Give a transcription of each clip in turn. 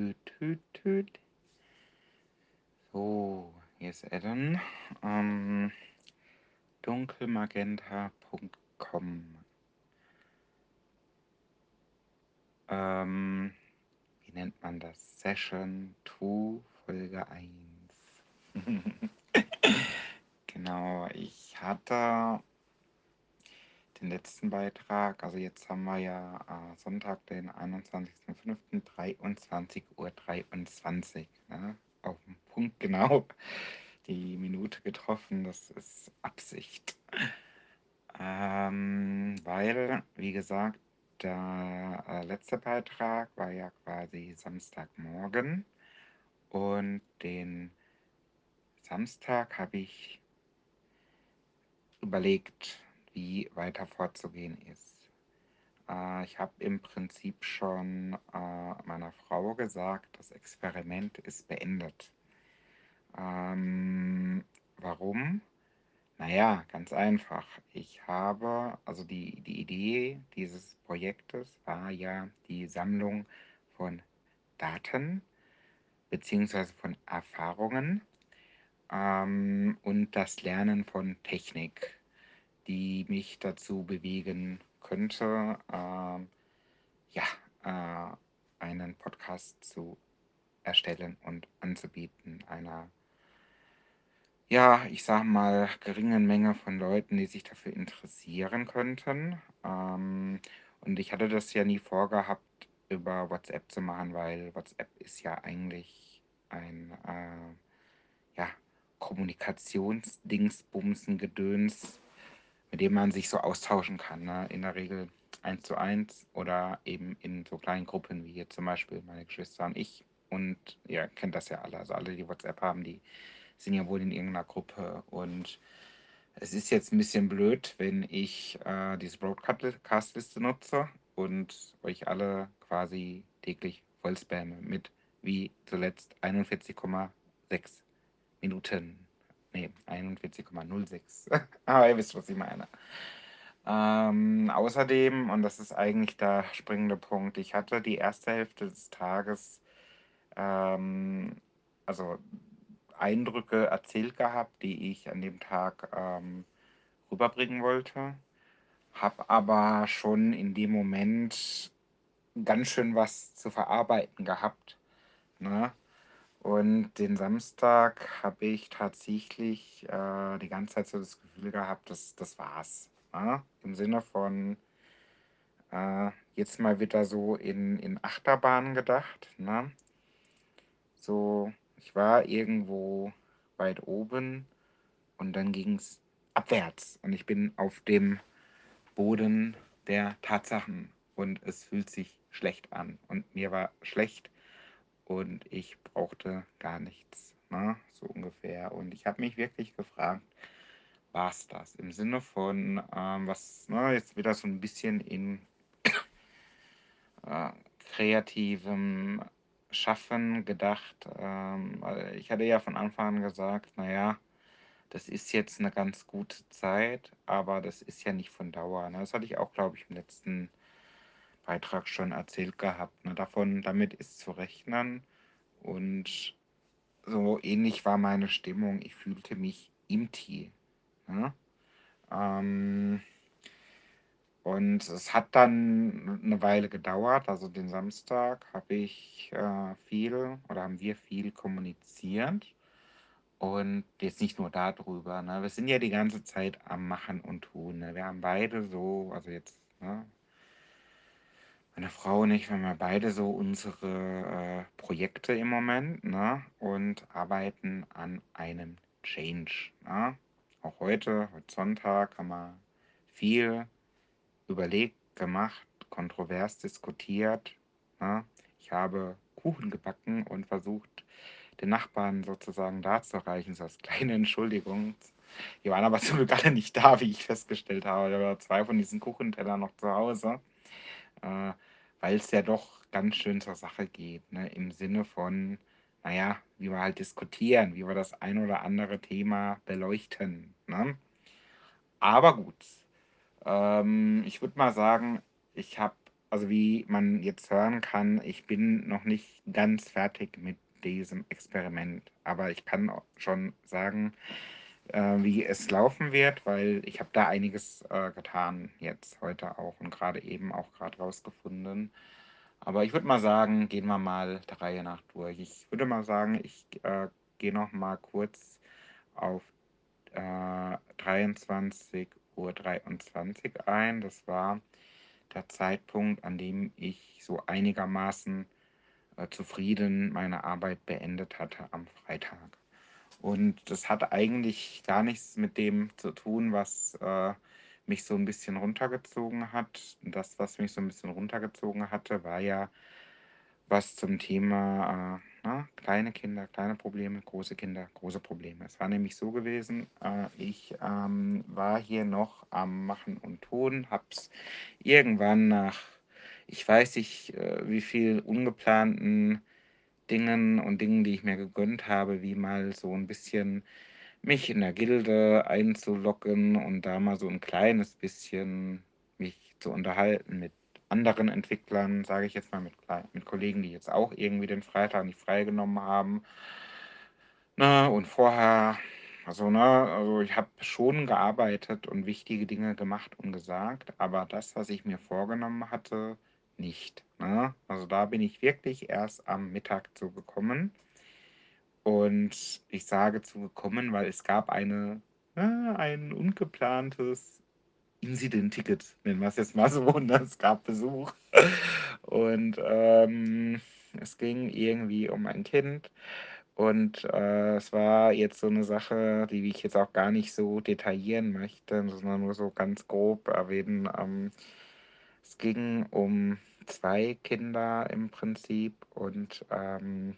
Tüt, tüt, tüt. So, hier ist Adam. Ähm, dunkelmagenta.com. Ähm, wie nennt man das? Session 2, Folge 1. genau, ich hatte den letzten Beitrag, also jetzt haben wir ja äh, Sonntag, den 21.05., 23.23 Uhr. 23, ne? Auf den Punkt genau die Minute getroffen, das ist Absicht. Ähm, weil, wie gesagt, der äh, letzte Beitrag war ja quasi Samstagmorgen und den Samstag habe ich überlegt, wie weiter vorzugehen ist. Äh, ich habe im Prinzip schon äh, meiner Frau gesagt, das Experiment ist beendet. Ähm, warum? Naja, ganz einfach. Ich habe, also die, die Idee dieses Projektes war ja die Sammlung von Daten beziehungsweise von Erfahrungen ähm, und das Lernen von Technik, die mich dazu bewegen könnte, ähm, ja, äh, einen Podcast zu erstellen und anzubieten, einer ja, ich sage mal, geringen Menge von Leuten, die sich dafür interessieren könnten. Ähm, und ich hatte das ja nie vorgehabt, über WhatsApp zu machen, weil WhatsApp ist ja eigentlich ein äh, ja, Kommunikationsdingsbumsen, Gedöns, mit dem man sich so austauschen kann. Ne? In der Regel eins zu eins oder eben in so kleinen Gruppen wie hier zum Beispiel meine Geschwister und ich. Und ihr kennt das ja alle. Also alle, die WhatsApp haben, die sind ja wohl in irgendeiner Gruppe. Und es ist jetzt ein bisschen blöd, wenn ich äh, diese Broadcast-Liste nutze und euch alle quasi täglich voll spamme mit wie zuletzt 41,6 Minuten. Ne, 41,06. Aber ihr wisst, was ich meine. Ähm, außerdem, und das ist eigentlich der springende Punkt, ich hatte die erste Hälfte des Tages, ähm, also Eindrücke erzählt gehabt, die ich an dem Tag ähm, rüberbringen wollte. Habe aber schon in dem Moment ganz schön was zu verarbeiten gehabt. Ne? Und den Samstag habe ich tatsächlich äh, die ganze Zeit so das Gefühl gehabt, dass das war's. Ne? Im Sinne von äh, jetzt mal wieder so in, in Achterbahnen gedacht. Ne? So, ich war irgendwo weit oben und dann ging es abwärts und ich bin auf dem Boden der Tatsachen und es fühlt sich schlecht an und mir war schlecht und ich brauchte gar nichts, ne? so ungefähr. Und ich habe mich wirklich gefragt, war es das? Im Sinne von, ähm, was ne, jetzt wieder so ein bisschen in äh, kreativem Schaffen gedacht. Ähm, ich hatte ja von Anfang an gesagt, naja, das ist jetzt eine ganz gute Zeit, aber das ist ja nicht von Dauer. Ne? Das hatte ich auch, glaube ich, im letzten Beitrag schon erzählt gehabt. Ne? Davon, damit ist zu rechnen. Und so ähnlich war meine Stimmung. Ich fühlte mich im Tee. Ne? Ähm, und es hat dann eine Weile gedauert. Also den Samstag habe ich äh, viel oder haben wir viel kommuniziert. Und jetzt nicht nur darüber. Ne? Wir sind ja die ganze Zeit am Machen und Tun. Ne? Wir haben beide so, also jetzt, ne? Meine Frau und ich, wir haben ja beide so unsere äh, Projekte im Moment ne? und arbeiten an einem Change. Ne? Auch heute, heute Sonntag, haben wir viel überlegt, gemacht, kontrovers diskutiert. Ne? Ich habe Kuchen gebacken und versucht, den Nachbarn sozusagen darzureichen, so als kleine Entschuldigung. Die waren aber zum Glück alle nicht da, wie ich festgestellt habe. Ich habe zwei von diesen Kuchentellern noch zu Hause, äh, weil es ja doch ganz schön zur Sache geht, ne? im Sinne von, naja, wie wir halt diskutieren, wie wir das ein oder andere Thema beleuchten. Ne? Aber gut, ähm, ich würde mal sagen, ich habe also wie man jetzt hören kann, ich bin noch nicht ganz fertig mit diesem Experiment. Aber ich kann schon sagen, äh, wie es laufen wird, weil ich habe da einiges äh, getan jetzt heute auch und gerade eben auch gerade rausgefunden. Aber ich würde mal sagen, gehen wir mal der Reihe nach durch. Ich würde mal sagen, ich äh, gehe noch mal kurz auf äh, 23.23 Uhr 23 ein. Das war der Zeitpunkt, an dem ich so einigermaßen äh, zufrieden meine Arbeit beendet hatte am Freitag. Und das hat eigentlich gar nichts mit dem zu tun, was äh, mich so ein bisschen runtergezogen hat. Das, was mich so ein bisschen runtergezogen hatte, war ja was zum Thema äh, na, kleine Kinder, kleine Probleme, große Kinder, große Probleme. Es war nämlich so gewesen, äh, ich ähm, war hier noch am Machen und Tun, hab's irgendwann nach, ich weiß nicht, äh, wie viel ungeplanten Dingen und Dingen, die ich mir gegönnt habe, wie mal so ein bisschen mich in der Gilde einzulocken und da mal so ein kleines bisschen mich zu unterhalten mit anderen Entwicklern, sage ich jetzt mal, mit, mit Kollegen, die jetzt auch irgendwie den Freitag nicht freigenommen haben. Na, und vorher, also, ne, also ich habe schon gearbeitet und wichtige Dinge gemacht und gesagt, aber das, was ich mir vorgenommen hatte, nicht. Ne? Also da bin ich wirklich erst am Mittag zugekommen. Und ich sage zugekommen, weil es gab eine, äh, ein ungeplantes Incident-Ticket, nennen wir es jetzt mal so. Ne? Es gab Besuch. Und ähm, es ging irgendwie um ein Kind. Und äh, es war jetzt so eine Sache, die ich jetzt auch gar nicht so detaillieren möchte, sondern nur so ganz grob erwähnen. Ähm, es ging um zwei Kinder im Prinzip und ähm,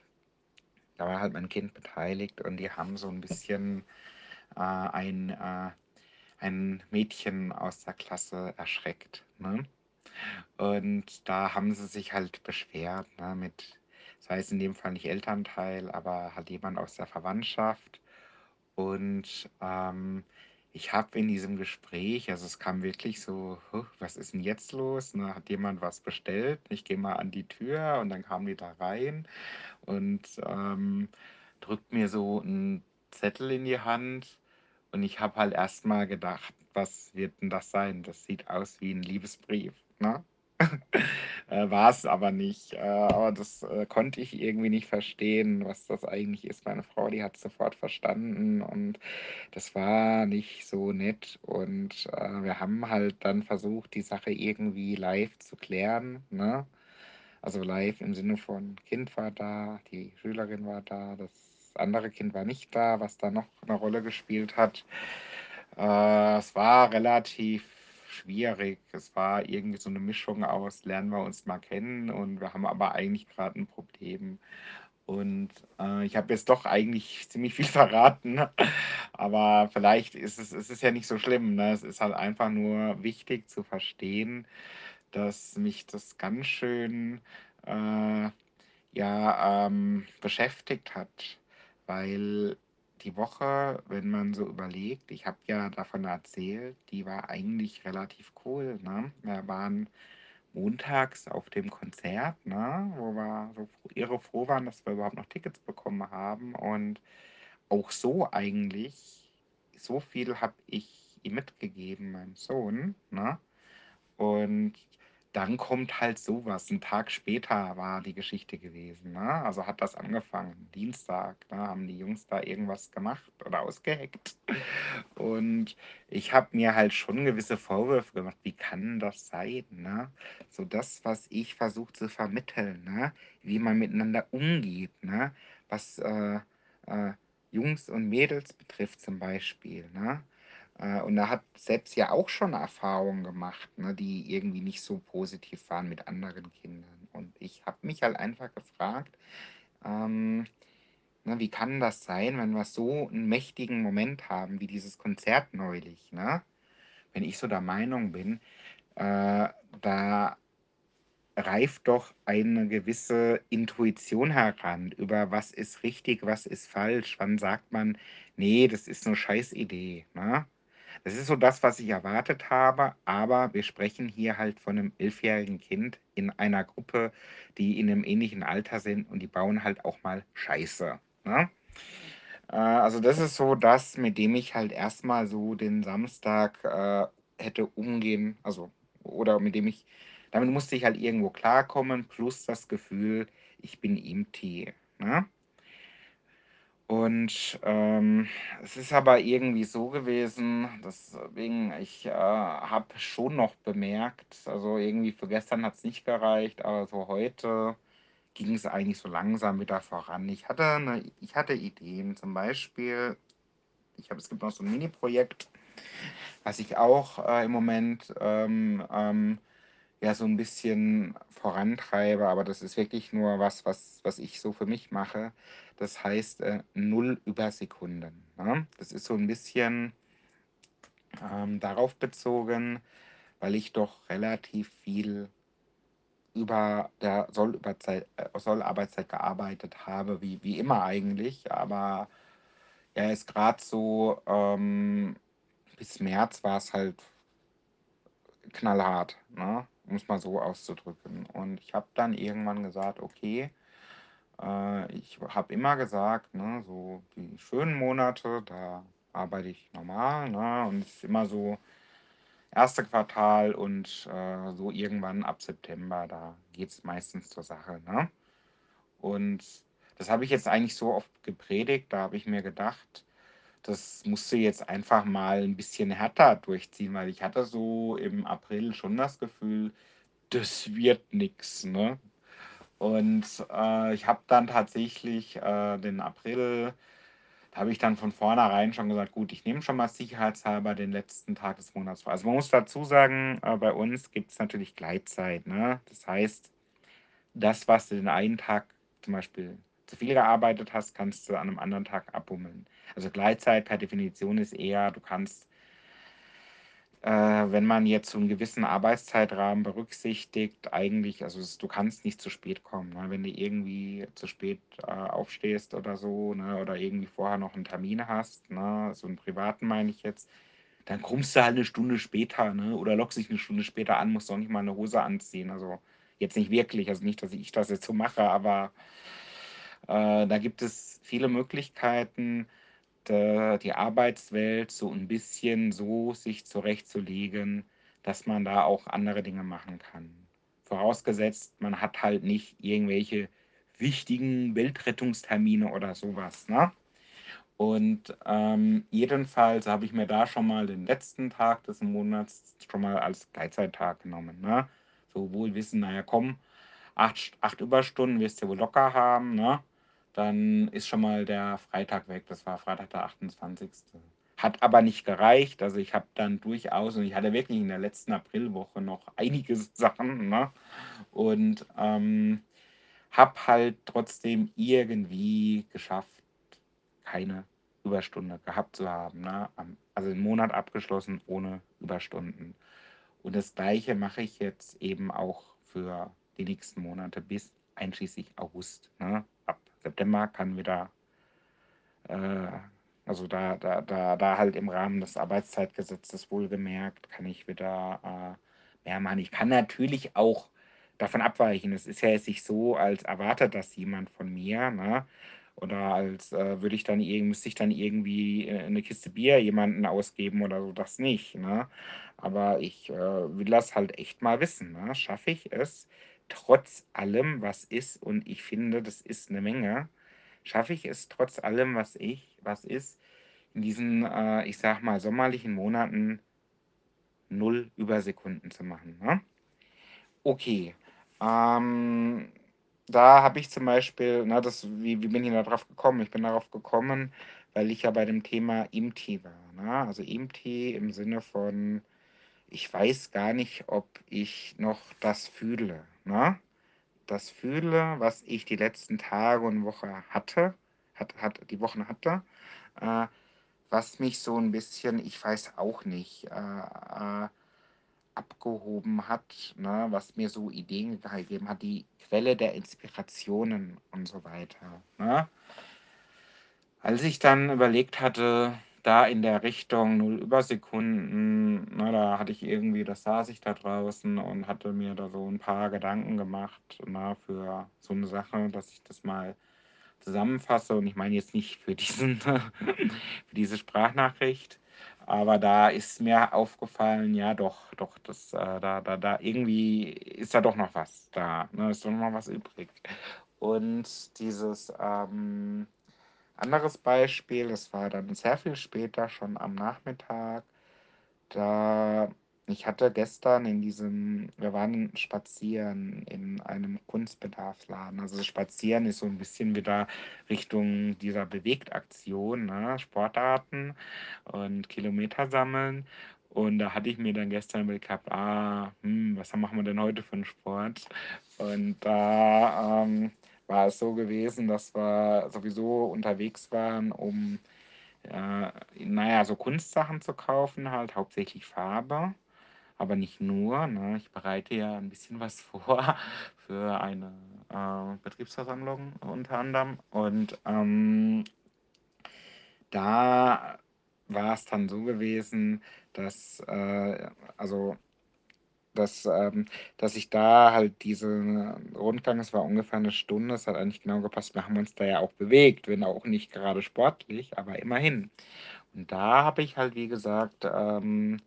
da war halt mein Kind beteiligt und die haben so ein bisschen äh, ein, äh, ein Mädchen aus der Klasse erschreckt. Ne? Und da haben sie sich halt beschwert, ne, mit, das heißt in dem Fall nicht Elternteil, aber halt jemand aus der Verwandtschaft. Und ähm, ich habe in diesem Gespräch, also es kam wirklich so, "Huh, was ist denn jetzt los? Ne, hat jemand was bestellt? Ich gehe mal an die Tür und dann kamen die da rein und ähm, drückt mir so einen Zettel in die Hand. Und ich habe halt erst mal gedacht, was wird denn das sein? Das sieht aus wie ein Liebesbrief, ne? Äh, war es aber nicht. Äh, aber das äh, konnte ich irgendwie nicht verstehen, was das eigentlich ist. Meine Frau, die hat sofort verstanden und das war nicht so nett. Und wir haben halt dann versucht, die Sache irgendwie live zu klären, ne? Also live im Sinne von Kind war da, die Schülerin war da, das andere Kind war nicht da, was da noch eine Rolle gespielt hat. Es war relativ schwierig. Es war irgendwie so eine Mischung aus, lernen wir uns mal kennen und wir haben aber eigentlich gerade ein Problem. Und äh, ich habe jetzt doch eigentlich ziemlich viel verraten, aber vielleicht ist es, es ist ja nicht so schlimm. Ne? Es ist halt einfach nur wichtig zu verstehen, dass mich das ganz schön äh, ja, ähm, beschäftigt hat, weil die Woche, wenn man so überlegt, ich habe ja davon erzählt, die war eigentlich relativ cool. Ne? Wir waren montags auf dem Konzert, ne? wo wir so irre froh waren, dass wir überhaupt noch Tickets bekommen haben. Und auch so eigentlich, so viel habe ich ihm mitgegeben, meinem Sohn. Ne? Und dann kommt halt sowas. Ein Tag später war die Geschichte gewesen. Ne? Also hat das angefangen. Dienstag ne? haben die Jungs da irgendwas gemacht oder ausgeheckt. Und ich habe mir halt schon gewisse Vorwürfe gemacht. Wie kann das sein? Ne? So das, was ich versuche zu vermitteln, ne? wie man miteinander umgeht, ne? was äh, äh, Jungs und Mädels betrifft zum Beispiel. Ne? Äh, und er hat selbst ja auch schon Erfahrungen gemacht, ne, die irgendwie nicht so positiv waren mit anderen Kindern. Und ich habe mich halt einfach gefragt, ähm, ne, wie kann das sein, wenn wir so einen mächtigen Moment haben, wie dieses Konzert neulich, ne? Wenn ich so der Meinung bin, äh, da reift doch eine gewisse Intuition heran über was ist richtig, was ist falsch, wann sagt man, nee, das ist eine Scheißidee, ne? Das ist so das, was ich erwartet habe, aber wir sprechen hier halt von einem elfjährigen Kind in einer Gruppe, die in einem ähnlichen Alter sind und die bauen halt auch mal Scheiße, ne? Äh, also, das ist so das, mit dem ich halt erstmal so den Samstag, äh, hätte umgehen also oder mit dem ich damit musste ich halt irgendwo klarkommen, plus das Gefühl, ich bin empty, ne? Und, ähm, es ist aber irgendwie so gewesen, deswegen ich, äh, habe schon noch bemerkt also, irgendwie für gestern hat's nicht gereicht, aber so heute ging's eigentlich so langsam wieder voran. Ich hatte 'ne ich hatte Ideen, zum Beispiel ich habe es gibt noch so 'n Mini-Projekt, was ich auch, äh, im Moment, ähm, ähm, ja, so 'n bisschen vorantreibe, aber das ist wirklich nur was, was was ich so für mich mache. Das heißt, äh, null Übersekunden, ne? Das ist so 'n bisschen, ähm, darauf bezogen, weil ich doch relativ viel über der Sollüberzei äh, Sollarbeitszeit gearbeitet habe, wie wie immer eigentlich, aber ja, jetzt grad so, ähm, bis März war's halt knallhart, ne, um's mal so auszudrücken. Und ich habe dann irgendwann gesagt: „Okay“ äh, ich habe immer gesagt, ne, so die schönen Monate, da arbeite ich normal, ne, und es ist immer so 1. Quartal und, äh, so irgendwann ab September, da geht's meistens zur Sache, ne? Und das habe ich jetzt eigentlich so oft gepredigt, da habe ich mir gedacht, das musst du jetzt einfach mal 'n bisschen härter durchziehen, weil ich hatte so im April schon das Gefühl, das wird nix, ne? Und, äh, ich habe dann tatsächlich, äh, den April da habe ich dann von vornherein schon gesagt: „Gut, ich nehme schon mal sicherheitshalber den letzten Tag des Monats frei.“ Also, man muss dazu sagen, äh, bei uns gibt's natürlich Gleitzeit, ne? Das heißt, das, was du den einen Tag zum Beispiel zu viel gearbeitet hast, kannst du an 'nem anderen Tag abbummeln. Also, Gleitzeit per Definition ist eher, du kannst äh, wenn man jetzt so 'n gewissen Arbeitszeitrahmen berücksichtigt, eigentlich also, s du kannst nicht zu spät kommen, ne? Wenn du irgendwie zu spät, äh, aufstehst oder so, ne, oder irgendwie vorher noch 'n Termin hast, ne, so 'n privaten meine ich jetzt, dann kommst du halt 'ne Stunde später, ne, oder loggst dich 'ne Stunde später an, musst noch nicht mal 'ne Hose anziehen. Also, jetzt nicht wirklich, also, nicht, dass ich das jetzt so mache, aber äh, da gibt es viele Möglichkeiten, da die Arbeitswelt so 'n bisschen so sich zurechtzulegen, dass man da auch andere Dinge machen kann. Vorausgesetzt, man hat halt nicht irgendwelche wichtigen Weltrettungstermine oder so was, ne? Und, ähm, jedenfalls habe ich mir da schon mal den letzten Tag des Monats schon mal als Gleitzeittag genommen, ne? So wohl wissend, na ja, komm, 8 St 8 Überstunden wirst du wohl locker haben, ne? Dann ist schon mal der Freitag weg. Das war Freitag, der 28. Hat aber nicht gereicht. Also, ich habe dann durchaus und ich hatte wirklich in der letzten Aprilwoche noch einige Sachen, ne? Und, ähm, habe halt trotzdem irgendwie geschafft, keine Überstunde gehabt zu haben, ne? Also, den Monat abgeschlossen ohne Überstunden. Und das Gleiche mache ich jetzt eben auch für die nächsten Monate bis einschließlich August, ne? Ab September kann wieder äh, also, da da da da halt im Rahmen des Arbeitszeitgesetzes wohlgemerkt, kann ich wieder, äh, mehr machen. Ich kann natürlich auch davon abweichen. Es ist ja jetzt nicht so, als erwartet das jemand von mir, ne? Oder als, äh, würde ich dann irgend müsste ich dann irgendwie, äh, 'ne Kiste Bier jemanden ausgeben oder so, das nicht, ne? Aber ich, äh, will das halt echt mal wissen, ne? Schaffe ich es trotz allem, was ist und ich finde, das ist 'ne Menge schaffe ich es trotz allem, was ich was ist, in diesen, äh, ich sage mal, sommerlichen Monaten 0 Übersekunden zu machen, ne? Okay, ähm, da habe ich zum Beispiel, ne, das wie wie bin ich da drauf gekommen? Ich bin darauf gekommen, weil ich ja bei dem Thema empty war, ne? Also, empty im Sinne von, ich weiß gar nicht, ob ich noch das fühle, ne? Das fühle, was ich die letzten Tage und Woche hatte hat hat die Wochen hatte, äh, was mich so 'n bisschen, ich weiß auch nicht, äh, äh, abgehoben hat, ne, was mir so Ideen gegeben hat, die Quelle der Inspirationen und so weiter, ne? Als ich dann überlegt hatte, da in der Richtung 0 Übersekunden, ne, da hatte ich irgendwie da saß ich da draußen und hatte mir da so ein paar Gedanken gemacht, ne, für so eine Sache, dass ich das mal zusammenfasse. Und ich meine jetzt nicht für diesen für diese Sprachnachricht, aber da ist mir aufgefallen, ja doch, doch, das, äh, da, da, da irgendwie ist da doch noch was da, ne? Ist doch noch was übrig. Und dieses ähm, anderes Beispiel, das war dann sehr viel später, schon am Nachmittag. Da, ich hatte gestern in diesem, wir waren spazieren in einem Kunstbedarfsladen. Also spazieren ist so ein bisschen wieder Richtung dieser Bewegtaktion, ne? Sportarten und Kilometer sammeln. Und da hatte ich mir dann gestern überlegt ah, hm, was machen wir denn heute für einen Sport? Und da ähm, war es so gewesen, dass wir sowieso unterwegs waren, um äh, naja, so Kunstsachen zu kaufen, halt hauptsächlich Farbe, aber nicht nur. Ne? Ich bereite ja ein bisschen was vor für eine äh, Betriebsversammlung unter anderem. Und ähm, da war es dann so gewesen, dass, äh, also dass, ähm, dass ich da halt diese Rundgang, es war ungefähr eine Stunde, es hat eigentlich genau gepasst. Wir haben uns da ja auch bewegt, wenn auch nicht gerade sportlich, aber immerhin. Und da habe ich halt, wie gesagt, ähm,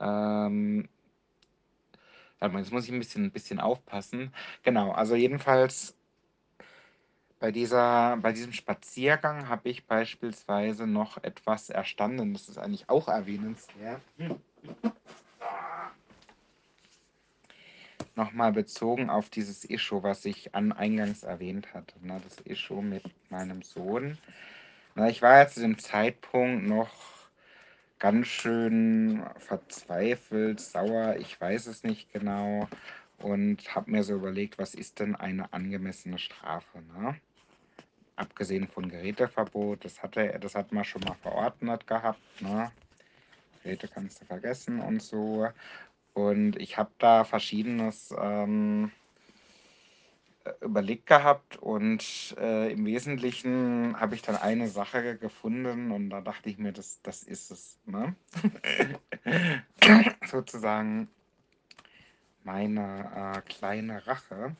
ähm, jetzt muss ich ein bisschen, ein bisschen aufpassen. Genau, also jedenfalls bei dieser, bei diesem Spaziergang habe ich beispielsweise noch etwas erstanden. Das ist eigentlich auch erwähnenswert. Hm nochmal bezogen auf dieses Issue, was ich an eingangs erwähnt hatte. Ne? Das Issue mit meinem Sohn. Na, ich war ja zu dem Zeitpunkt noch ganz schön verzweifelt, sauer, ich weiß es nicht genau. Und habe mir so überlegt, was ist denn eine angemessene Strafe? Ne? Abgesehen von Geräteverbot, das, hatte, das hat man schon mal verordnet gehabt. Ne? Geräte kannst du vergessen und so. Und ich habe da verschiedenes ähm, äh, überlegt gehabt und äh, im Wesentlichen habe ich dann eine Sache gefunden und da dachte ich mir, das, das ist es. Ne? Sozusagen meine äh, kleine Rache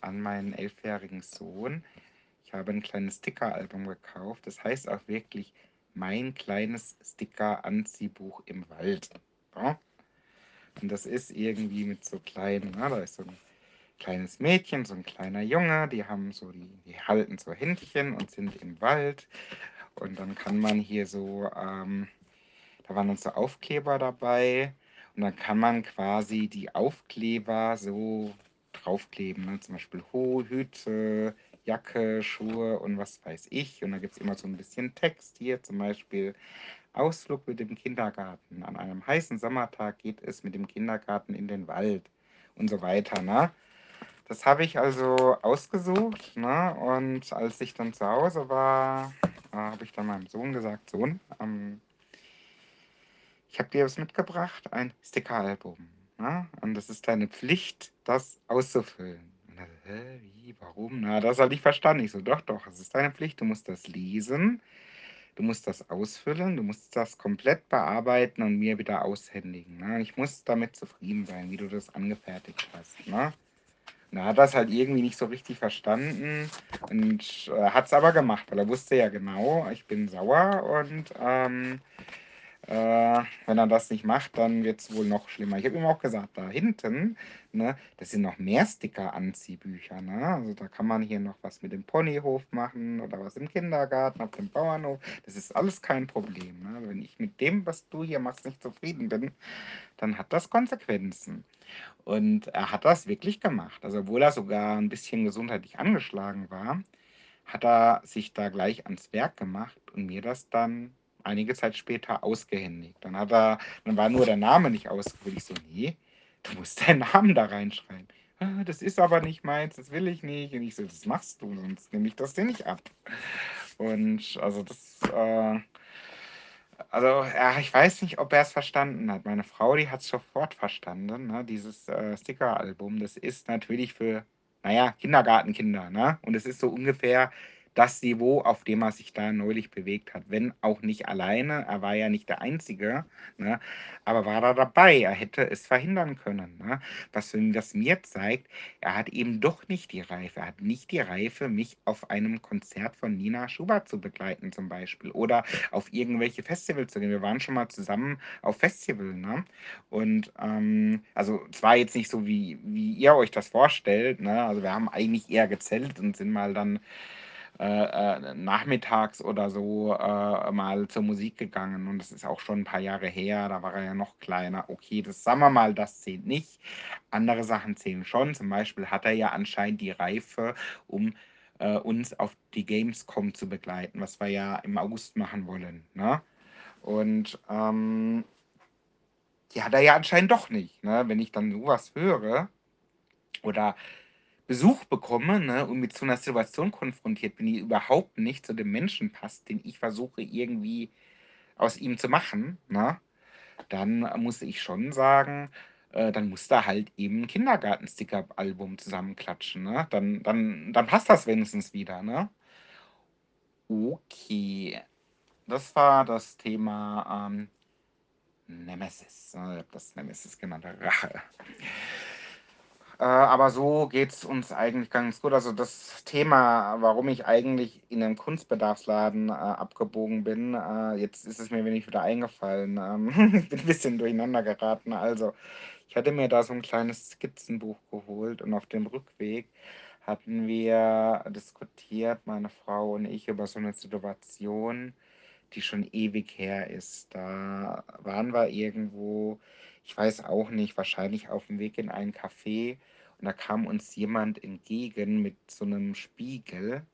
an meinen elfjährigen Sohn. Ich habe ein kleines Sticker-Album gekauft. Das heißt auch wirklich mein kleines Sticker-Anziehbuch im Wald. Ja? Und das ist irgendwie mit so kleinen, na, da ist so ein kleines Mädchen, so ein kleiner Junge, die haben so, die, die halten so Händchen und sind im Wald. Und dann kann man hier so, ähm, da waren uns so Aufkleber dabei. Und dann kann man quasi die Aufkleber so draufkleben. Ne? Zum Beispiel Ho, Hüte, Jacke, Schuhe und was weiß ich. Und da gibt es immer so ein bisschen Text hier, zum Beispiel Ausflug mit dem Kindergarten. An einem heißen Sommertag geht es mit dem Kindergarten in den Wald und so weiter. Ne? Das habe ich also ausgesucht. Ne? Und als ich dann zu Hause war, äh, habe ich dann meinem Sohn gesagt, Sohn, ähm, ich habe dir was mitgebracht, ein Stickeralbum. Ne? Und das ist deine Pflicht, das auszufüllen. Und er so, hä, wie, warum? Na, das habe ich verstanden. Ich so, doch, doch, es ist deine Pflicht, du musst das lesen Du musst das ausfüllen, du musst das komplett bearbeiten und mir wieder aushändigen. Ne? Ich muss damit zufrieden sein, wie du das angefertigt hast. Ne? Und er hat das halt irgendwie nicht so richtig verstanden und äh, hat es aber gemacht, weil er wusste ja genau, ich bin sauer und ähm, äh, wenn er das nicht macht, dann wird es wohl noch schlimmer. Ich habe ihm auch gesagt, da hinten, ne, das sind noch mehr Sticker-Anziehbücher. Ne? Also da kann man hier noch was mit dem Ponyhof machen oder was im Kindergarten, auf dem Bauernhof. Das ist alles kein Problem. Ne? Wenn ich mit dem, was du hier machst, nicht zufrieden bin, dann hat das Konsequenzen. Und er hat das wirklich gemacht. Also obwohl er sogar ein bisschen gesundheitlich angeschlagen war, hat er sich da gleich ans Werk gemacht und mir das dann einige Zeit später ausgehändigt. Dann hat er, dann war nur der Name nicht ausgefüllt. Ich so, nee, du musst deinen Namen da reinschreiben. Ah, das ist aber nicht meins, das will ich nicht. Und ich so, das machst du, sonst nehme ich das dir nicht ab. Und also das, äh, also ja, ich weiß nicht, ob er es verstanden hat. Meine Frau, die hat es sofort verstanden. Ne? Dieses äh, Sticker-Album, das ist natürlich für, naja, Kindergartenkinder. Ne? Und es ist so ungefähr das Niveau, auf dem er sich da neulich bewegt hat. Wenn auch nicht alleine, er war ja nicht der Einzige, ne? aber war da dabei, er hätte es verhindern können. Ne? Was, was mir zeigt, er hat eben doch nicht die Reife. Er hat nicht die Reife, mich auf einem Konzert von Nina Schubert zu begleiten zum Beispiel oder auf irgendwelche Festivals zu gehen. Wir waren schon mal zusammen auf Festival. Ne? Und ähm, also zwar jetzt nicht so, wie, wie ihr euch das vorstellt. Ne? Also wir haben eigentlich eher gezählt und sind mal dann äh, äh, nachmittags oder so äh, mal zur Musik gegangen und das ist auch schon ein paar Jahre her, da war er ja noch kleiner. Okay, das sagen wir mal, das zählt nicht. Andere Sachen zählen schon. Zum Beispiel hat er ja anscheinend die Reife, um äh, uns auf die Gamescom zu begleiten, was wir ja im August machen wollen. Ne? Und ähm, die hat er ja anscheinend doch nicht. Ne? Wenn ich dann sowas höre oder Besuch bekomme ne, und mit so einer Situation konfrontiert bin, die überhaupt nicht zu dem Menschen passt, den ich versuche irgendwie aus ihm zu machen, ne, dann muss ich schon sagen, äh, dann muss da halt eben ein Kindergarten-Sticker-Album zusammenklatschen. Ne? Dann, dann, dann passt das wenigstens wieder. Ne? Okay, das war das Thema ähm, Nemesis. Ich habe das Nemesis genannt, Rache. Äh, aber so geht es uns eigentlich ganz gut. Also das Thema, warum ich eigentlich in einem Kunstbedarfsladen äh, abgebogen bin, äh, jetzt ist es mir wenig wieder eingefallen. Ähm, ich bin ein bisschen durcheinander geraten. Also ich hatte mir da so ein kleines Skizzenbuch geholt und auf dem Rückweg hatten wir diskutiert, meine Frau und ich, über so eine Situation, die schon ewig her ist. Da waren wir irgendwo, ich weiß auch nicht, wahrscheinlich auf dem Weg in ein Café und da kam uns jemand entgegen mit so einem Spiegel.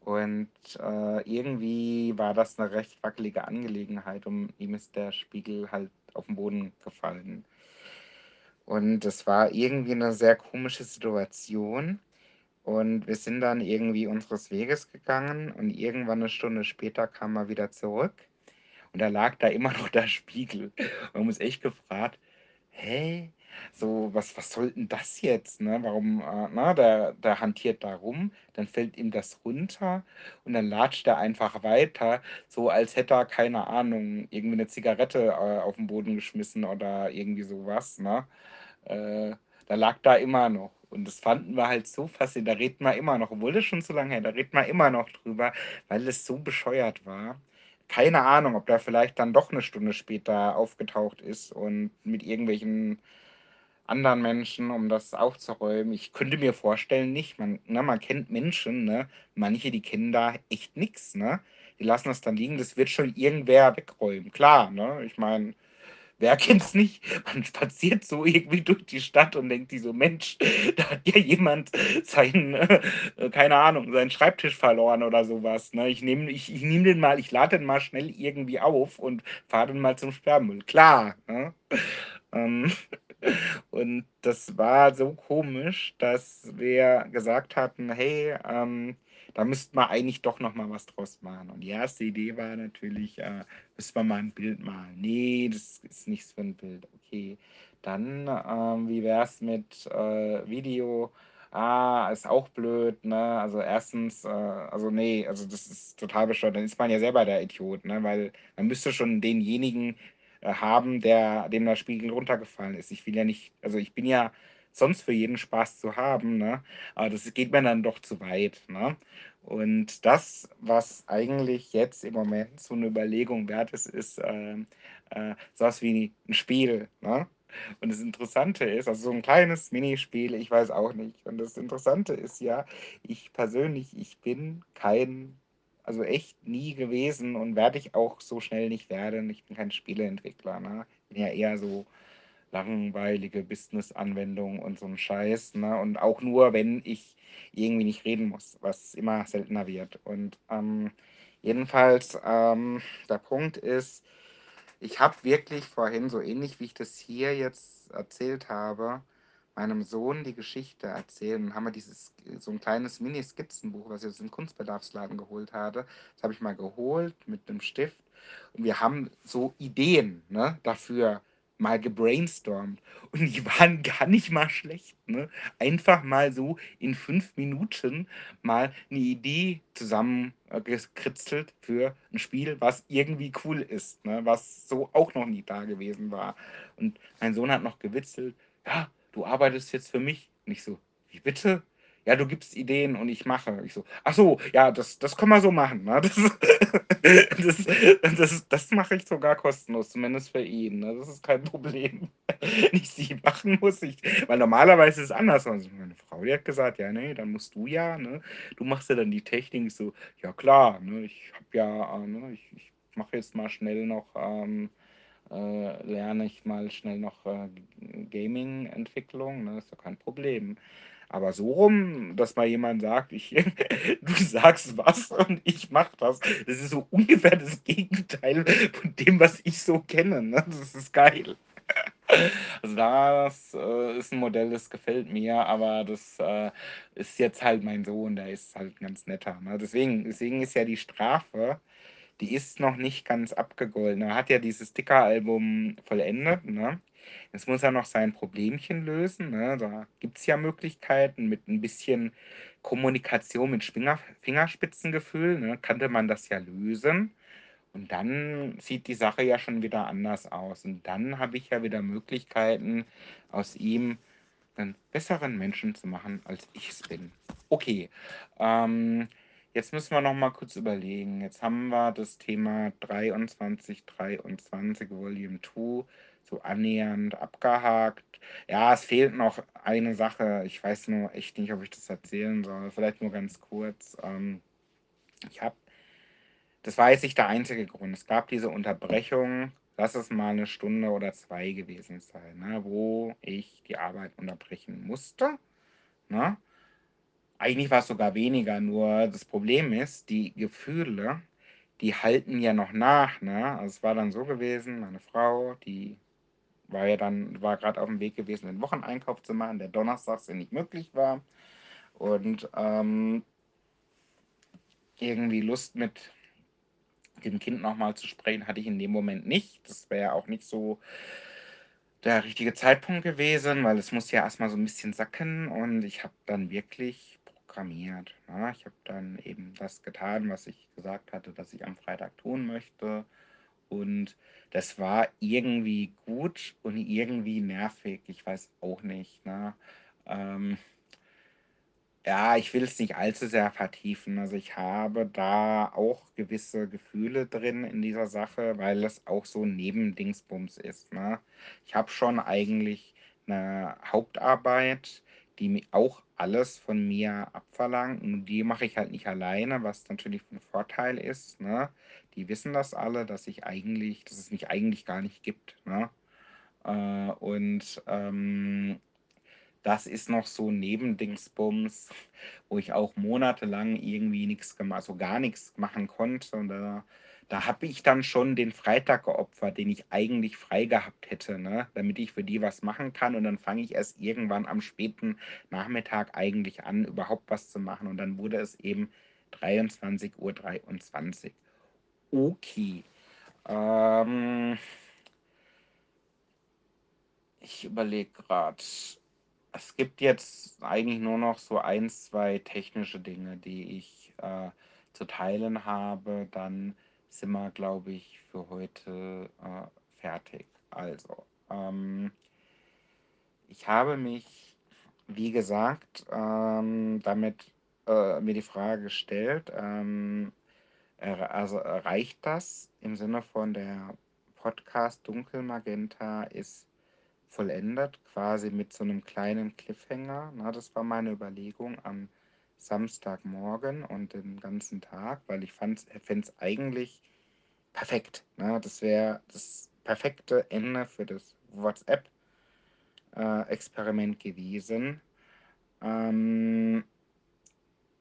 Und äh, irgendwie war das eine recht wackelige Angelegenheit und ihm ist der Spiegel halt auf den Boden gefallen. Und es war irgendwie eine sehr komische Situation. Und wir sind dann irgendwie unseres Weges gegangen und irgendwann eine Stunde später kam er wieder zurück. Und da lag da immer noch der Spiegel. Und haben uns echt gefragt, hä? So, was, was soll denn das jetzt? Ne? Warum, äh, na, der, der hantiert da rum, dann fällt ihm das runter und dann latscht er einfach weiter, so als hätte er, keine Ahnung, irgendwie eine Zigarette äh, auf den Boden geschmissen oder irgendwie sowas. Ne? Äh, da lag da immer noch. Und das fanden wir halt so faszinierend. Da reden wir immer noch, obwohl das schon so lange her, da reden wir immer noch drüber, weil es so bescheuert war. Keine Ahnung, ob der vielleicht dann doch eine Stunde später aufgetaucht ist und mit irgendwelchen anderen Menschen, um das aufzuräumen. Ich könnte mir vorstellen, nicht. Man, ne, man kennt Menschen, ne? manche, die kennen da echt nichts. Ne? Die lassen das dann liegen, das wird schon irgendwer wegräumen. Klar, ne? ich meine, wer kennt es nicht? Man spaziert so irgendwie durch die Stadt und denkt die so, Mensch, da hat ja jemand seinen, äh, keine Ahnung, seinen Schreibtisch verloren oder sowas. Ne? Ich nehme ich, ich nehm den mal, ich lade den mal schnell irgendwie auf und fahre den mal zum Sperrmüll. Klar. Ne? Ähm, und das war so komisch, dass wir gesagt hatten, hey, ähm, da müsste man eigentlich doch noch mal was draus machen. Und die erste Idee war natürlich, äh, müssen wir mal ein Bild malen. Nee, das ist nichts für ein Bild. Okay, dann, ähm, wie wäre es mit äh, Video? Ah, ist auch blöd, ne? Also erstens, äh, also nee, also das ist total bescheuert. Dann ist man ja selber der Idiot, ne? Weil man müsste schon denjenigen äh, haben, der, dem der Spiegel runtergefallen ist. Ich will ja nicht, also ich bin ja sonst für jeden Spaß zu haben, ne? aber das geht mir dann doch zu weit. Ne? Und das, was eigentlich jetzt im Moment so eine Überlegung wert ist, ist äh, äh, sowas wie ein Spiel. Ne? Und das Interessante ist, also so ein kleines Minispiel, ich weiß auch nicht. Und das Interessante ist ja, ich persönlich, ich bin kein also echt nie gewesen und werde ich auch so schnell nicht werden. Ich bin kein Spieleentwickler, ne? Ich bin ja eher so langweilige Business-Anwendungen und so ein Scheiß, ne? Und auch nur, wenn ich irgendwie nicht reden muss, was immer seltener wird. Und ähm, jedenfalls, ähm, der Punkt ist, ich habe wirklich vorhin, so ähnlich wie ich das hier jetzt erzählt habe, meinem Sohn die Geschichte erzählen. Dann haben wir dieses so ein kleines Mini-Skizzenbuch, was ich jetzt im Kunstbedarfsladen geholt habe. Das habe ich mal geholt mit einem Stift. Und wir haben so Ideen ne, dafür, mal gebrainstormt und die waren gar nicht mal schlecht. Ne? Einfach mal so in fünf Minuten mal eine Idee zusammengekritzelt für ein Spiel, was irgendwie cool ist, ne? was so auch noch nie da gewesen war. Und mein Sohn hat noch gewitzelt, ja, du arbeitest jetzt für mich. Nicht so, wie bitte? Ja, du gibst Ideen und ich mache. Ich so, ach so, ja, das, das können wir so machen. Ne? Das, das, das, das mache ich sogar kostenlos, zumindest für ihn. Ne? Das ist kein Problem. Nicht sie machen muss ich. Weil normalerweise ist es anders. Also meine Frau, die hat gesagt, ja, nee, dann musst du ja, ne? Du machst ja dann die Technik. Ich so, ja klar, ne? Ich habe ja, ne? ich, ich mache jetzt mal schnell noch. Ähm, äh, lerne ich mal schnell noch äh, Gaming-Entwicklung, ne? ist doch kein Problem. Aber so rum, dass mal jemand sagt, ich, du sagst was und ich mach das, das ist so ungefähr das Gegenteil von dem, was ich so kenne. Ne? Das ist geil. Also das äh, ist ein Modell, das gefällt mir, aber das äh, ist jetzt halt mein Sohn, der ist halt ganz netter. Ne? Deswegen, deswegen ist ja die Strafe, die ist noch nicht ganz abgegolten. Er hat ja dieses Sticker-Album vollendet, ne? Jetzt muss er noch sein Problemchen lösen. Ne? Da gibt es ja Möglichkeiten mit ein bisschen Kommunikation mit Finger, Fingerspitzengefühl. Ne? Kannte man das ja lösen. Und dann sieht die Sache ja schon wieder anders aus. Und dann habe ich ja wieder Möglichkeiten, aus ihm einen besseren Menschen zu machen, als ich es bin. Okay. Ähm, jetzt müssen wir noch mal kurz überlegen. Jetzt haben wir das Thema 23, 23 Volume 2 so annähernd abgehakt. Ja, es fehlt noch eine Sache. Ich weiß nur echt nicht, ob ich das erzählen soll. Vielleicht nur ganz kurz. Ähm, ich habe, das war jetzt nicht der einzige Grund. Es gab diese Unterbrechung, lass es mal eine Stunde oder zwei gewesen sein, ne, wo ich die Arbeit unterbrechen musste. Ne? Eigentlich war es sogar weniger, nur das Problem ist, die Gefühle, die halten ja noch nach. Ne? Also es war dann so gewesen, meine Frau, die war ja dann, war gerade auf dem Weg gewesen, den Wocheneinkauf zu machen, der donnerstags ja nicht möglich war. Und ähm, irgendwie Lust mit dem Kind nochmal zu sprechen, hatte ich in dem Moment nicht. Das wäre ja auch nicht so der richtige Zeitpunkt gewesen, weil es muss ja erstmal so ein bisschen sacken und ich habe dann wirklich programmiert. Ne? Ich habe dann eben das getan, was ich gesagt hatte, dass ich am Freitag tun möchte. Und das war irgendwie gut und irgendwie nervig. Ich weiß auch nicht. Ne? Ähm, ja, ich will es nicht allzu sehr vertiefen. Also ich habe da auch gewisse Gefühle drin in dieser Sache, weil es auch so ein Nebendingsbums ist. Ne? Ich habe schon eigentlich eine Hauptarbeit, die auch alles von mir abverlangt. Und die mache ich halt nicht alleine, was natürlich ein Vorteil ist. Ne? Die wissen das alle, dass ich eigentlich, dass es mich eigentlich gar nicht gibt. Ne? Äh, und ähm, das ist noch so Nebendingsbums, wo ich auch monatelang irgendwie nichts gemacht, also gar nichts machen konnte. Und da, da habe ich dann schon den Freitag geopfert, den ich eigentlich frei gehabt hätte, ne? damit ich für die was machen kann. Und dann fange ich erst irgendwann am späten Nachmittag eigentlich an, überhaupt was zu machen. Und dann wurde es eben 23.23 Uhr. 23. Okay. Ähm, ich überlege gerade. Es gibt jetzt eigentlich nur noch so ein, zwei technische Dinge, die ich äh, zu teilen habe. Dann sind wir, glaube ich, für heute äh, fertig. Also, ähm, ich habe mich, wie gesagt, ähm, damit äh, mir die Frage gestellt, ähm, also reicht das im Sinne von der Podcast Dunkelmagenta ist vollendet, quasi mit so einem kleinen Cliffhanger. Na, das war meine Überlegung am Samstagmorgen und den ganzen Tag, weil ich fände es eigentlich perfekt. Ne? Das wäre das perfekte Ende für das WhatsApp-Experiment gewesen. Ähm,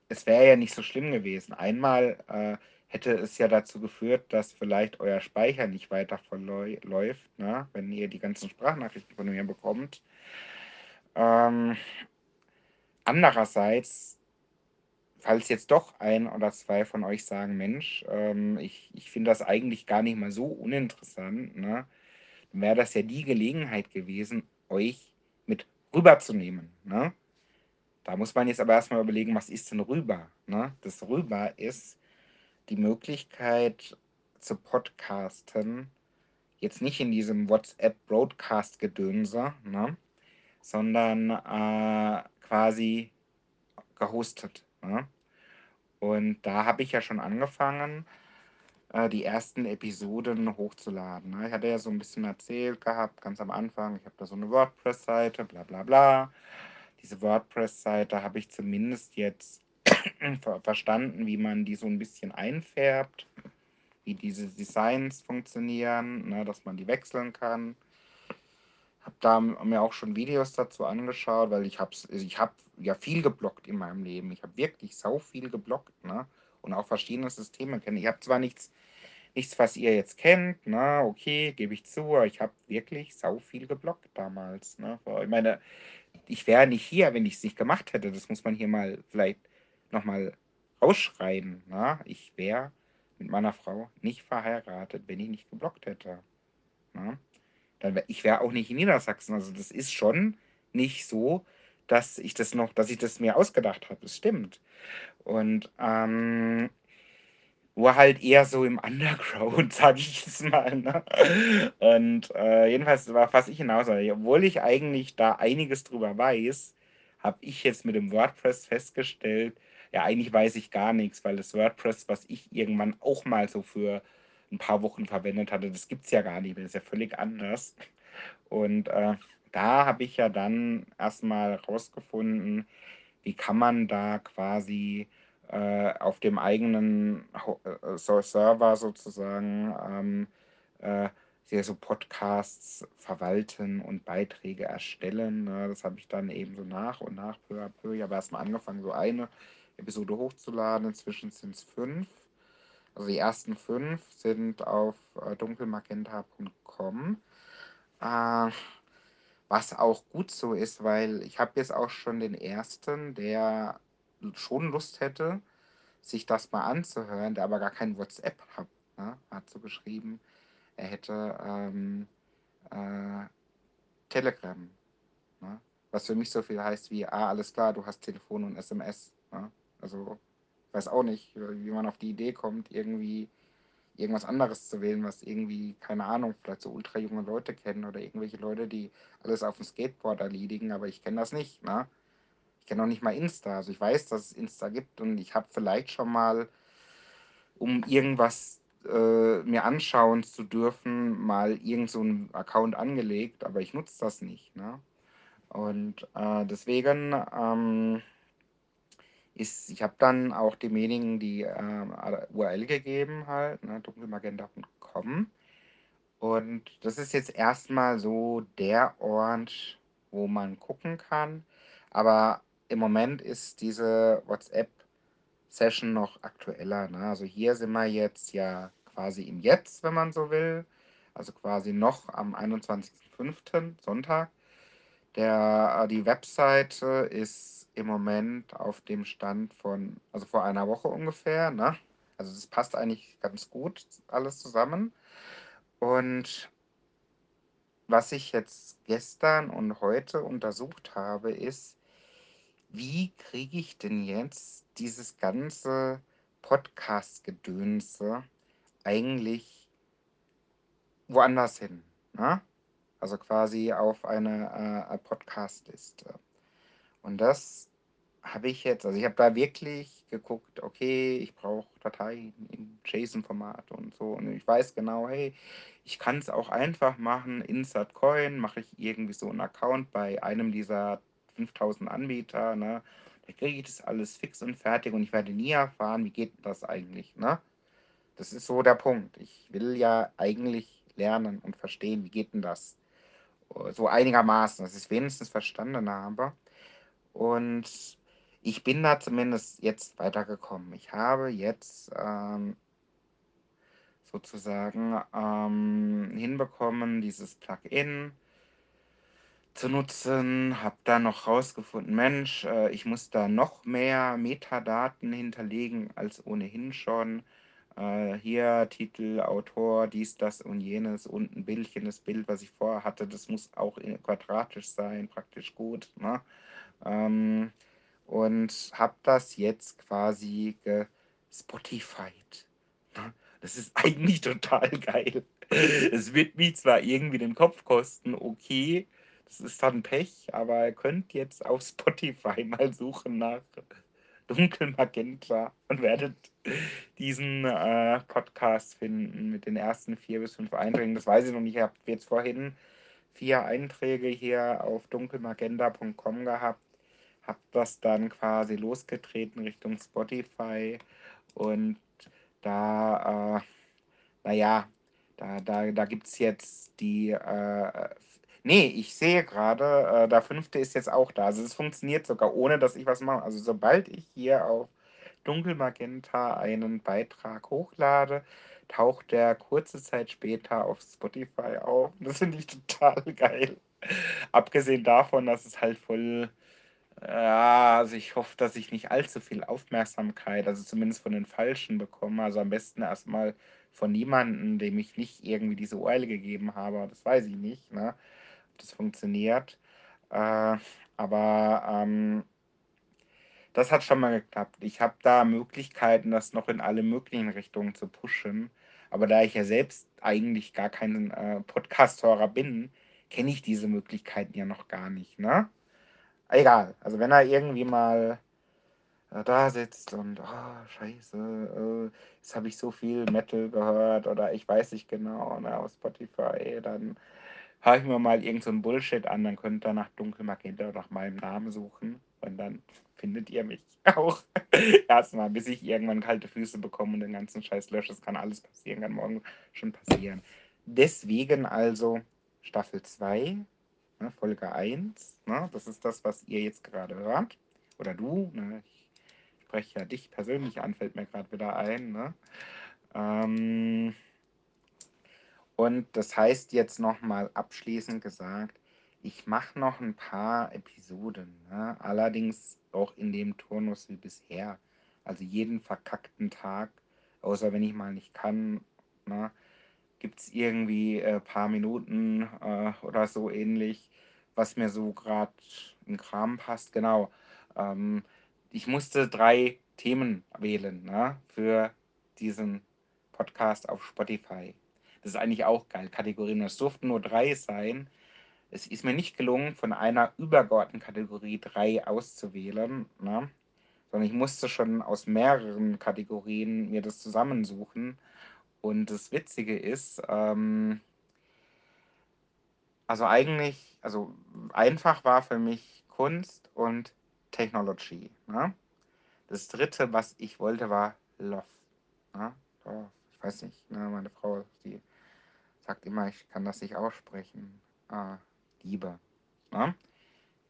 es wäre ja nicht so schlimm gewesen. Einmal äh, hätte es ja dazu geführt, dass vielleicht euer Speicher nicht weiter verläuft, ne? wenn ihr die ganzen Sprachnachrichten von mir bekommt. Ähm, andererseits, falls jetzt doch ein oder zwei von euch sagen, Mensch, ähm, ich, ich finde das eigentlich gar nicht mal so uninteressant, ne? wäre das ja die Gelegenheit gewesen, euch mit rüberzunehmen. Ne? Da muss man jetzt aber erstmal überlegen, was ist denn rüber? Ne? Das rüber ist die Möglichkeit zu podcasten, jetzt nicht in diesem WhatsApp-Broadcast-Gedönse, ne? sondern äh, quasi gehostet. Ne? Und da habe ich ja schon angefangen, äh, die ersten Episoden hochzuladen. Ne? Ich hatte ja so ein bisschen erzählt gehabt, ganz am Anfang, ich habe da so eine WordPress-Seite, bla bla bla diese WordPress-Seite habe ich zumindest jetzt verstanden, wie man die so ein bisschen einfärbt, wie diese Designs funktionieren, ne, dass man die wechseln kann. Habe da mir auch schon Videos dazu angeschaut, weil ich habe ich hab ja viel geblockt in meinem Leben. Ich habe wirklich sau viel geblockt ne? und auch verschiedene Systeme kennen. Ich habe zwar nichts, nichts, was ihr jetzt kennt, ne? okay, gebe ich zu, aber ich habe wirklich sau viel geblockt damals. Ne? Ich meine, ich wäre nicht hier, wenn ich es nicht gemacht hätte. Das muss man hier mal vielleicht nochmal ausschreiben. Na? Ich wäre mit meiner Frau nicht verheiratet, wenn ich nicht geblockt hätte. Na? Dann wär, ich wäre auch nicht in Niedersachsen. Also das ist schon nicht so, dass ich das noch, dass ich das mir ausgedacht habe. Das stimmt. Und ähm, nur halt eher so im Underground, sage ich jetzt mal. Ne? Und äh, jedenfalls war fast ich hinaus. Obwohl ich eigentlich da einiges drüber weiß, habe ich jetzt mit dem WordPress festgestellt, ja, eigentlich weiß ich gar nichts, weil das WordPress, was ich irgendwann auch mal so für ein paar Wochen verwendet hatte, das gibt es ja gar nicht das ist ja völlig anders. Und äh, da habe ich ja dann erstmal rausgefunden, wie kann man da quasi äh, auf dem eigenen äh, Server sozusagen ähm, äh, so Podcasts verwalten und Beiträge erstellen. Ne? Das habe ich dann eben so nach und nach peu à peu. Ich habe erstmal angefangen, so eine Episode hochzuladen. Inzwischen sind es fünf. Also die ersten fünf sind auf äh, dunkelmagenta.com. Äh, was auch gut so ist, weil ich habe jetzt auch schon den ersten, der schon Lust hätte, sich das mal anzuhören, der aber gar kein WhatsApp hat. Ne? Hat so geschrieben, er hätte ähm, äh, Telegram. Ne? Was für mich so viel heißt wie, ah, alles klar, du hast Telefon und SMS. Ne? Also, weiß auch nicht, wie man auf die Idee kommt, irgendwie irgendwas anderes zu wählen, was irgendwie, keine Ahnung, vielleicht so ultra junge Leute kennen oder irgendwelche Leute, die alles auf dem Skateboard erledigen, aber ich kenne das nicht. Ne? Ich kenne noch nicht mal Insta. Also ich weiß, dass es Insta gibt und ich habe vielleicht schon mal, um irgendwas äh, mir anschauen zu dürfen, mal irgendeinen so Account angelegt, aber ich nutze das nicht. Ne? Und äh, deswegen ähm, ist, ich habe dann auch demjenigen die äh, URL gegeben, halt, ne, dunkelmagenta.com. Und das ist jetzt erstmal so der Ort, wo man gucken kann. Aber im Moment ist diese WhatsApp-Session noch aktueller. Ne? Also hier sind wir jetzt ja quasi im Jetzt, wenn man so will. Also quasi noch am 21.05. Sonntag. Der, äh, die Webseite ist im Moment auf dem Stand von, also vor einer Woche ungefähr. Ne? Also das passt eigentlich ganz gut alles zusammen. Und was ich jetzt gestern und heute untersucht habe, ist, wie kriege ich denn jetzt dieses ganze Podcast-Gedönse eigentlich woanders hin? Ne? Also quasi auf eine äh, Podcast-Liste. Und das habe ich jetzt, also ich habe da wirklich geguckt, okay, ich brauche Dateien im JSON-Format und so. Und ich weiß genau, hey, ich kann es auch einfach machen. Insert Coin mache ich irgendwie so einen Account bei einem dieser 5000 Anbieter, ne? Da kriege ich das alles fix und fertig und ich werde nie erfahren, wie geht das eigentlich, ne? Das ist so der Punkt. Ich will ja eigentlich lernen und verstehen, wie geht denn das? So einigermaßen, dass ich es wenigstens verstanden habe. Und ich bin da zumindest jetzt weitergekommen. Ich habe jetzt ähm, sozusagen ähm, hinbekommen, dieses Plugin zu nutzen, habe dann noch rausgefunden, Mensch, äh, ich muss da noch mehr Metadaten hinterlegen als ohnehin schon. äh, hier Titel, Autor, dies, das und jenes und ein Bildchen, das Bild, was ich vorher hatte, das muss auch quadratisch sein, praktisch gut. Ne? Ähm, und habe das jetzt quasi gespotified. Ne? Das ist eigentlich total geil. Es wird mich zwar irgendwie den Kopf kosten, okay, das ist dann Pech, aber ihr könnt jetzt auf Spotify mal suchen nach Dunkelmagenta und werdet diesen äh, Podcast finden mit den ersten vier bis fünf Einträgen. Das weiß ich noch nicht. Ich habe jetzt vorhin vier Einträge hier auf dunkelmagenta.com gehabt. Habe das dann quasi losgetreten Richtung Spotify und da, äh, naja, da, da, da gibt es jetzt die äh, Nee, ich sehe gerade, äh, der fünfte ist jetzt auch da. Also es funktioniert sogar, ohne dass ich was mache. Also sobald ich hier auf Dunkelmagenta einen Beitrag hochlade, taucht der kurze Zeit später auf Spotify auf. Das finde ich total geil. Abgesehen davon, dass es halt voll. Ja, also ich hoffe, dass ich nicht allzu viel Aufmerksamkeit, also zumindest von den Falschen bekomme. Also am besten erstmal von niemandem, dem ich nicht irgendwie diese URL gegeben habe. Das weiß ich nicht. Ne? das funktioniert. Äh, aber ähm, das hat schon mal geklappt. Ich habe da Möglichkeiten, das noch in alle möglichen Richtungen zu pushen. Aber da ich ja selbst eigentlich gar kein äh, Podcast-Hörer bin, kenne ich diese Möglichkeiten ja noch gar nicht. Ne? Egal. Also wenn er irgendwie mal äh, da sitzt und oh, scheiße, äh, jetzt habe ich so viel Metal gehört oder ich weiß nicht genau, ne, auf Spotify, dann höre ich mir mal irgend so Bullshit an, dann könnt ihr nach Dunkelmagenta nach meinem Namen suchen und dann findet ihr mich auch. Erstmal, bis ich irgendwann kalte Füße bekomme und den ganzen Scheiß lösche. Das kann alles passieren, kann morgen schon passieren. Deswegen also Staffel 2, ne, Folge 1, ne, das ist das, was ihr jetzt gerade hört. Oder du, ne, ich spreche ja dich persönlich an, fällt mir gerade wieder ein. Ne? Ähm, und das heißt jetzt nochmal abschließend gesagt, ich mache noch ein paar Episoden, ne? allerdings auch in dem Turnus wie bisher. Also jeden verkackten Tag, außer wenn ich mal nicht kann, ne? Gibt es irgendwie äh, paar Minuten äh, oder so ähnlich, was mir so gerade in Kram passt. Genau. Ähm, ich musste drei Themen wählen ne? für diesen Podcast auf Spotify. Das ist eigentlich auch geil. Kategorien. Es durften nur drei sein. Es ist mir nicht gelungen, von einer übergeordneten Kategorie drei auszuwählen, ne? sondern ich musste schon aus mehreren Kategorien mir das zusammensuchen. Und das Witzige ist, ähm, also eigentlich, also einfach war für mich Kunst und Technology. Ne? Das dritte, was ich wollte, war Love. Ne? Ich weiß nicht, ne? meine Frau, die sagt immer, ich kann das nicht aussprechen. Ah, Liebe. Ne?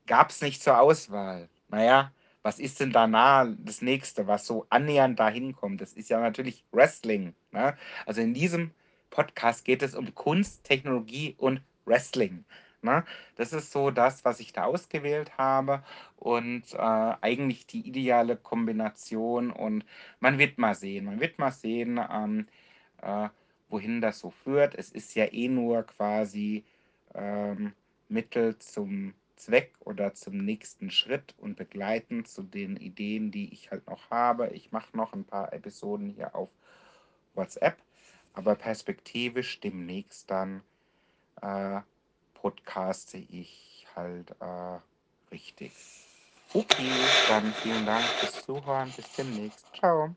Gab es nicht zur Auswahl. Naja, was ist denn danach das nächste, was so annähernd dahin kommt? Das ist ja natürlich Wrestling. Ne? Also in diesem Podcast geht es um Kunst, Technologie und Wrestling. Ne? Das ist so das, was ich da ausgewählt habe und äh, eigentlich die ideale Kombination. Und man wird mal sehen, man wird mal sehen, ähm, äh, wohin das so führt. Es ist ja eh nur quasi ähm, Mittel zum Zweck oder zum nächsten Schritt und begleitend zu den Ideen, die ich halt noch habe. Ich mache noch ein paar Episoden hier auf WhatsApp, aber perspektivisch demnächst dann äh, podcaste ich halt äh, richtig. Okay, dann vielen Dank fürs Zuhören. Bis demnächst. Ciao.